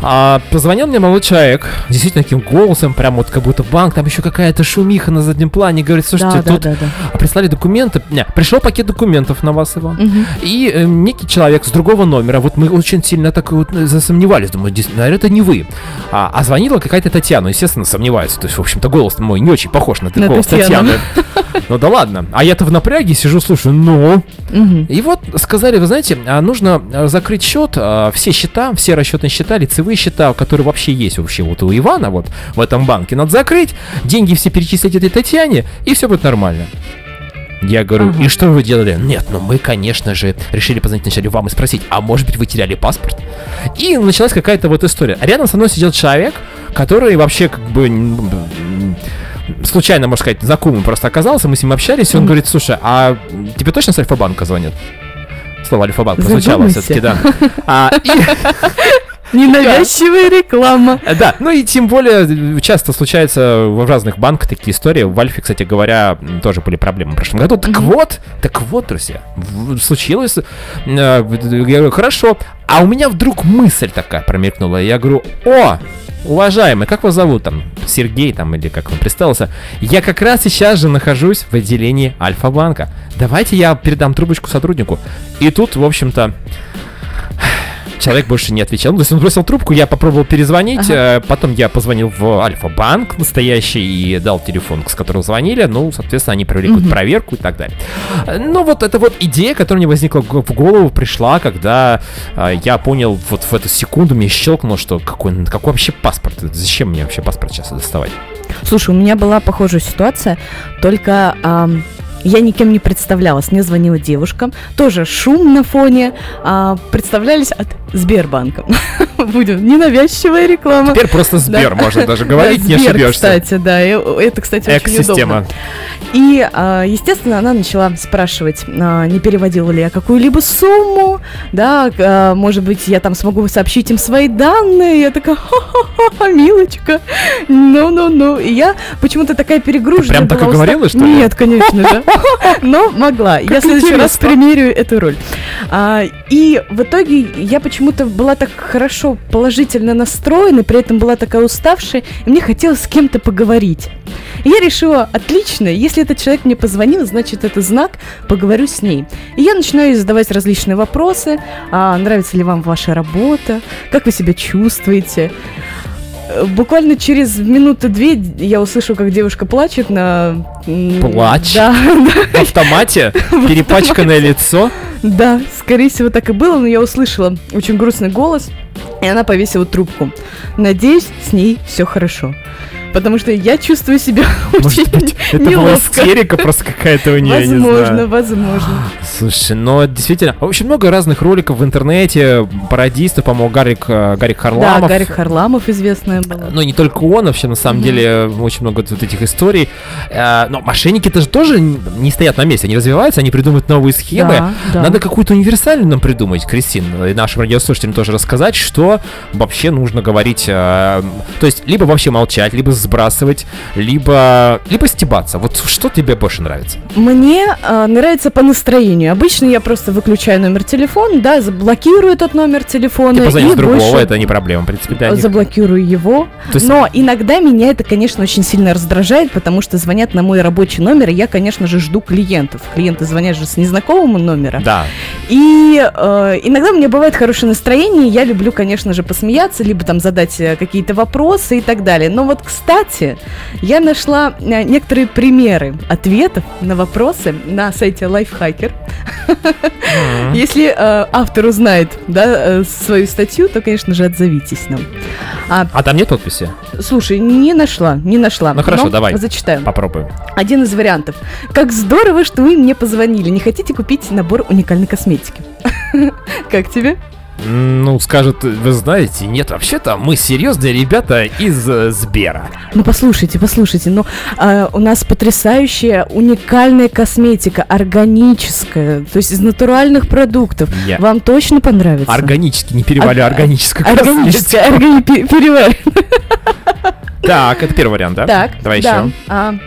А, позвонил мне молодой человек, действительно таким голосом, прям вот как будто банк, там еще какая-то шумиха на заднем плане, говорит, слушайте, да, да, тут да, да. а прислали документы. Не, пришел пакет документов на вас, Иван. Мгм. И э, некий человек с другого номера, вот мы очень сильно так вот э, засомневались, думаю, «Дес- наверное, это не вы. А, а звонила какая-то Татьяна, естественно, сомневается. То есть, в общем-то, голос мой не очень похож на, На голос Татьяну. Татьяны. Ну да ладно. А я-то в напряге сижу, слушаю, ну. Мгм. И вот сказали, вы знаете, а, нужно а, закрыть счет, а, все счета, все расчетные счета, лицевые счета, которые вообще есть вообще вот у Ивана вот в этом банке, надо закрыть, деньги все перечислить этой Татьяне, и все будет нормально. Я говорю, Ага. и что вы делали? Нет, ну мы, конечно же, решили позвонить вначале вам и спросить, а может быть вы теряли паспорт? И началась какая-то вот история. Рядом со мной сидел человек, который вообще как бы случайно, можно сказать, знакомым просто оказался, мы с ним общались, и он говорит, слушай, а тебе точно с Альфа-банка звонят? Слово Альфа-банк прозвучало все-таки, да. А, и- Ненавязчивая реклама. да, ну и тем более э, часто случается в разных банках такие истории. В Альфе, кстати говоря, тоже были проблемы в прошлом году. Так вот, так вот, друзья, случилось. э, Я говорю, хорошо. А у меня вдруг мысль такая промелькнула. Я говорю, о, уважаемый, как вас зовут там? Сергей там или как он представился? Я как раз сейчас же нахожусь в отделении Альфа-банка. Давайте я передам трубочку сотруднику. И тут, в общем-то, человек больше не отвечал. Ну, то есть он бросил трубку, я попробовал перезвонить, э, потом я позвонил в Альфа-банк настоящий и дал телефон, с которого звонили, ну, соответственно, они провели какую-то проверку и так далее. Ну, вот эта вот идея, которая мне возникла в голову, пришла, когда э, я понял, вот в эту секунду мне щелкнуло, что какой, какой вообще паспорт? Зачем мне вообще паспорт сейчас доставать? Слушай, у меня была похожая ситуация, только ам, я никем не представлялась. Мне звонила девушка, тоже шум на фоне. а, представлялись от Сбербанка. Будем ненавязчивая реклама. Теперь просто Сбер, Да. можно даже говорить, Да, не Сбер, ошибешься. кстати, да. Это, кстати, очень удобно. И, а, естественно, она начала спрашивать, а, не переводила ли я какую-либо сумму, да, а, может быть, я там смогу сообщить им свои данные. Я такая, ха-ха-ха, милочка, ну-ну-ну. И я почему-то такая перегруженная прям так и говорила, что ли? Нет, конечно же. Но могла. Я в следующий раз примерю эту роль. И в итоге я почему-то была так хорошо положительно настроена, при этом была такая уставшая, и мне хотелось с кем-то поговорить. И я решила, отлично, если этот человек мне позвонил, значит, это знак, поговорю с ней. И я начинаю задавать различные вопросы. А, нравится ли вам ваша работа? Как вы себя чувствуете? Буквально через минуты две я услышу, как девушка плачет на... Плач? Да, В автомате, перепачканное лицо. да, скорее всего так и было, но я услышала очень грустный голос, и она повесила трубку. Надеюсь, с ней все хорошо. Потому что я чувствую себя очень быть, это была неловко. истерика просто какая-то у нее, не Возможно, знаю. возможно. Слушай, ну действительно, очень много разных роликов в интернете, пародистов, по-моему, Гарик, э, Гарик Харламов. Да, Гарик Харламов известная была. Ну, не только он, вообще, на самом деле, очень много вот этих историй. Э, Но мошенники-то же тоже не стоят на месте, они развиваются, они придумывают новые схемы. Да, да. Надо какую-то универсальную нам придумать, Кристин, и нашим радиослушателям тоже рассказать, что вообще нужно говорить. э, То есть, либо вообще молчать, либо сбрасывать, либо, либо стебаться. Вот что тебе больше нравится? Мне э, нравится по настроению. Обычно я просто выключаю номер телефона, да, заблокирую этот номер телефона. Ты и другого, больше это не проблема, в принципе, для них. заблокирую его. То есть- Но иногда меня это, конечно, очень сильно раздражает, потому что звонят на мой рабочий номер, и я, конечно же, жду клиентов. Клиенты звонят же с незнакомого номера. Да. И э, иногда у меня бывает хорошее настроение, я люблю, конечно же, посмеяться, либо там задать э, какие-то вопросы и так далее. Но вот, кстати, я нашла э, некоторые примеры ответов на вопросы на сайте Lifehacker. Если э, автор узнает да, э, свою статью, то, конечно же, отзовитесь нам. А, А там нет подписи? слушай, не нашла, не нашла. Ну хорошо, давай. Зачитаю. Попробуем. Один из вариантов. Как здорово, что вы мне позвонили. Не хотите купить набор уникальной косметики? Как тебе? Ну, скажут, вы знаете, нет, вообще-то мы серьезные ребята из э, Сбера. Ну послушайте, послушайте, ну а, у нас потрясающая уникальная косметика, органическая, то есть из натуральных продуктов. Я- Вам точно понравится? Органически, не перевалю, Ор- органическую Органическая, органи пе- переварен. Так, это первый вариант, да? Так, Давай да. еще.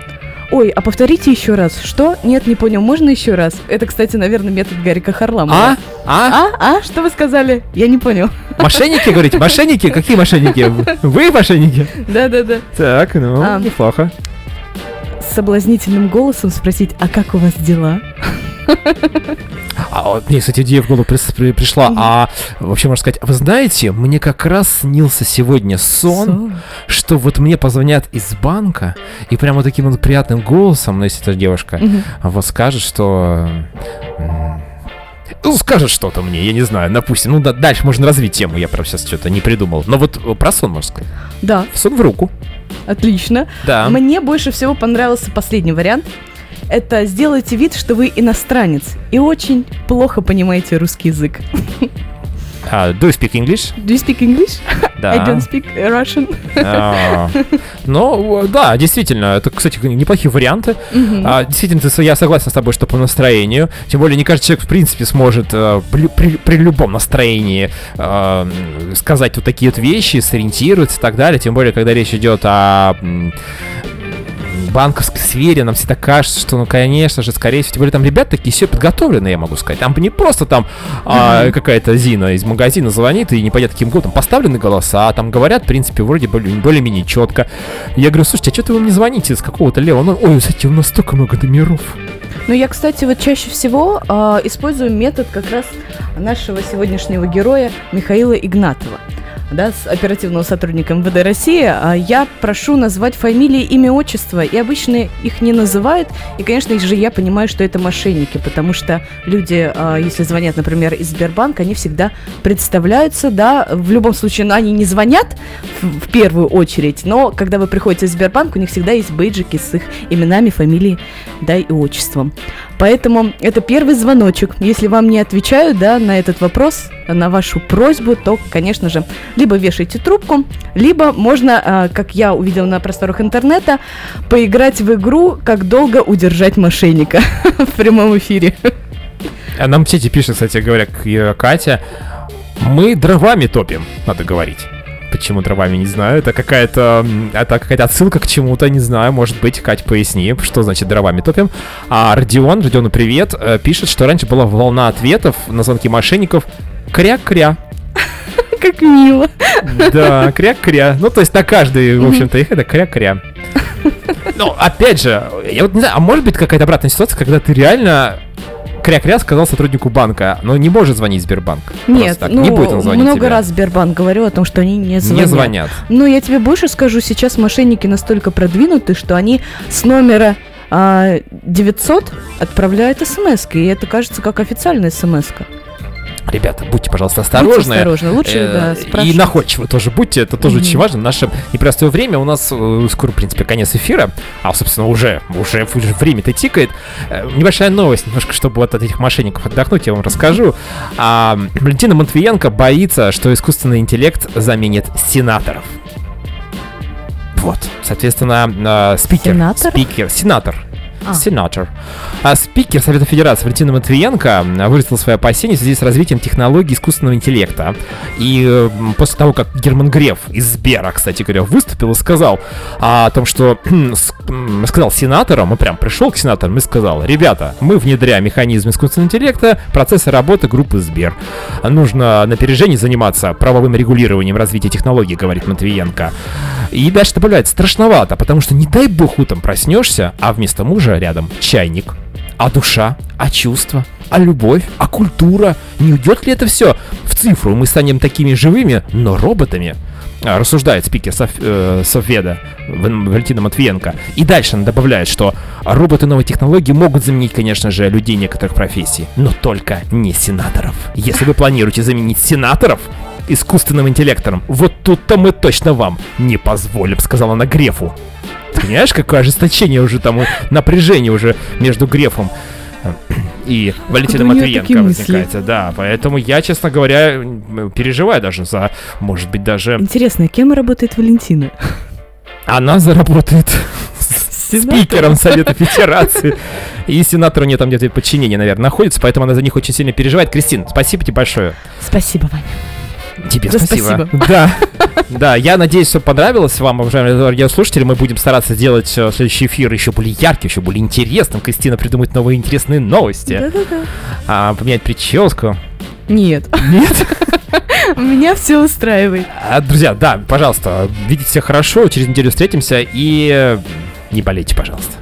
Ой, а повторите еще раз. Что? Нет, не понял. Можно еще раз? Это, кстати, наверное, метод Гарика Харламова. А? А? А? А? Что вы сказали? Я не понял. Мошенники, говорите? Мошенники? Какие мошенники? Вы мошенники? Да-да-да. Так, ну, А. неплохо. С соблазнительным голосом спросить, а как у вас дела? А вот мне, кстати, идея в голову пришла. А вообще, можно сказать, вы знаете, мне как раз снился сегодня сон, Сон. что вот мне позвонят из банка, и прямо таким вот приятным голосом, ну, если это девушка, Мгм. вот скажет, что... Ну, скажет что-то мне, я не знаю, допустим. Ну, да, дальше можно развить тему, я прям сейчас что-то не придумал. Но вот э, про сон, можно сказать. Да, Сон в руку. отлично. Да. Мне больше всего понравился последний вариант. Это сделайте вид, что вы иностранец и очень плохо понимаете русский язык. А, do you speak English? Do you speak English? Да. I don't speak Russian. А, Ну, да, действительно, это, кстати, неплохие варианты. А, действительно, я согласен с тобой, что по настроению. Тем более, не каждый человек, в принципе, сможет э, при, при- при любом настроении э, сказать вот такие вот вещи, сориентироваться и так далее. Тем более, когда речь идет о банковской сфере, нам всегда кажется, что, ну, конечно же, скорее всего, тем более там ребята такие все подготовленные, я могу сказать. Там не просто там а, какая-то Зина из магазина звонит и непонятно каким годом поставлены голоса, там говорят, в принципе, вроде более- более-менее четко. Я говорю, слушайте, а что-то вы мне звоните с какого-то левого? Ну, ой, кстати, у нас столько много номеров. Ну, я, кстати, вот чаще всего а, использую метод как раз нашего сегодняшнего героя Михаила Игнатова. Да, с оперативного сотрудника МВД России, А я прошу назвать фамилии, имя, отчество, и обычно их не называют. И, конечно же, я понимаю, что это мошенники, потому что люди, а, если звонят, например, из Сбербанка, они всегда представляются, да, в любом случае, но они не звонят в, в первую очередь, но когда вы приходите в Сбербанк, у них всегда есть бейджики с их именами, фамилией, да, и отчеством. Поэтому это первый звоночек. Если вам не отвечают, да, на этот вопрос, на вашу просьбу, то, конечно же, либо вешайте трубку, либо можно, а, как я увидела на просторах интернета, поиграть в игру «Как долго удержать мошенника» в прямом эфире. А нам в сети пишет, кстати говоря, Катя, мы дровами топим, надо говорить. Почему дровами, не знаю. Это какая-то это какая-то отсылка к чему-то, не знаю. Может быть, Кать, поясни, что значит дровами топим. А Родион, Родиону привет, э, пишет, что раньше была волна ответов на звонки мошенников кря-кря. Как мило. Да, кря-кря. Ну, то есть на каждый, в общем-то, их это кря-кря. Ну, опять же, я вот не знаю, а может быть какая-то обратная ситуация, когда ты реально кря-кря сказал сотруднику банка, но не может звонить Сбербанк. Нет, так. ну, не будет он звонить много тебе. раз Сбербанк говорил о том, что они не звонят. Не звонят. Ну, я тебе больше скажу, сейчас мошенники настолько продвинуты, что они с номера а, 900 отправляют смс и это кажется как официальная смс -ка. Ребята, будьте, пожалуйста, осторожны. Будьте осторожны, лучше, Э, да, И находчивы тоже будьте, это тоже Мгм. очень важно. Наше непростое время у нас э, скоро, в принципе, конец эфира, а, собственно, уже, уже, уже время-то тикает. Э, Небольшая новость, немножко, чтобы вот от этих мошенников отдохнуть, я вам расскажу. А, Валентина Матвиенко боится, что искусственный интеллект заменит сенаторов. Вот, соответственно, э, спикер, Сенатор? спикер, сенатор, А. Сенатор. А спикер Совета Федерации Валентина Матвиенко м, выразил свои опасения в связи с развитием технологий искусственного интеллекта. И после того, как Герман Греф из Сбера, кстати говоря, выступил и сказал а, о том, что сказал сенаторам, он прям пришел к сенаторам и сказал, ребята, мы внедряем механизм искусственного интеллекта, процессы работы группы Сбер. Нужно на опережении заниматься правовым регулированием развития технологий, говорит Матвиенко. И дальше добавляет, страшновато, потому что не дай бог утром проснешься, а вместо мужа рядом чайник. А душа? А чувства? А любовь? А культура? Не уйдет ли это все в цифру? Мы станем такими живыми, но роботами? А, Рассуждает спикер Соф- э, Соведа Вал- Валентина Матвиенко. И дальше она добавляет, что роботы новой технологии могут заменить, конечно же, людей некоторых профессий, но только не сенаторов. Если вы планируете заменить сенаторов, искусственным интеллектом. Вот тут-то мы точно вам не позволим, сказала она Грефу. Ты Понимаешь, какое ожесточение уже там, и напряжение уже между Грефом э, и Валентиной у неё Матвиенко такие мысли? возникает. Да, поэтому я, честно говоря, переживаю даже за, может быть, даже Интересно, кем работает Валентина? она заработает спикером Совета Федерации. И сенатору не там где-то подчинение, наверное, находится, поэтому она за них очень сильно переживает. Кристин, спасибо тебе большое. Спасибо, Ваня. Тебе Да, спасибо. спасибо. Да. Да, я надеюсь, что понравилось вам, уважаемые радиослушатели. Мы будем стараться сделать э, следующий эфир еще более ярким, еще более интересным. Кристина придумает новые интересные новости. Да-да-да. А, поменять прическу. Нет. Нет? Меня все устраивает. А, друзья, да, пожалуйста, видите себя хорошо. Через неделю встретимся и э, не болейте, пожалуйста.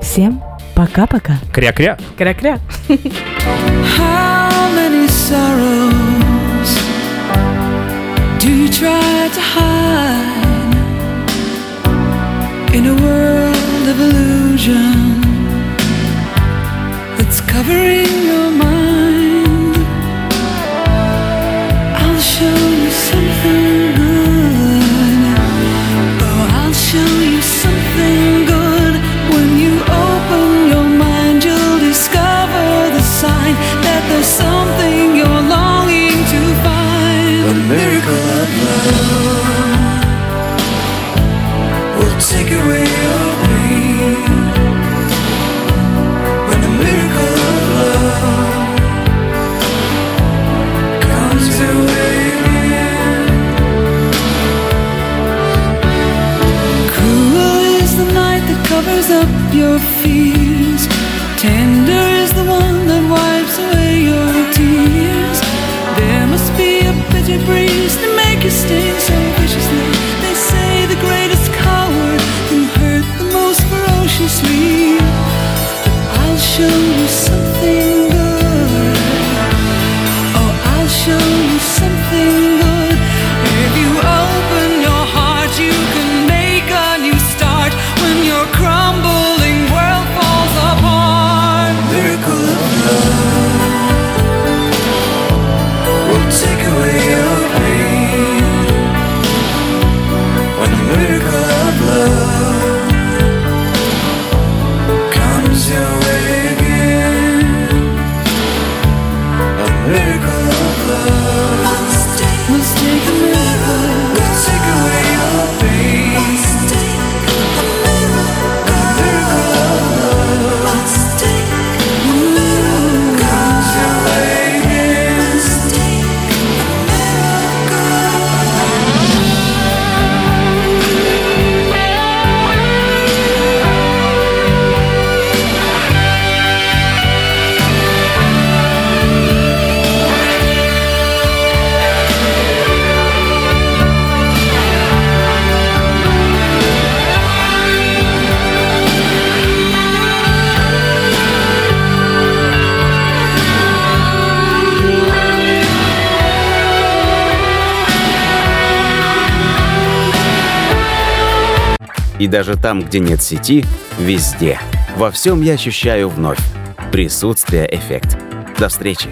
Всем пока-пока. Кря-кря. Кря-кря. in a world of illusion that's covering your mind? Covers up your fears. Tender И даже там, где нет сети, везде. Во всем я ощущаю вновь. Присутствие эффект. До встречи.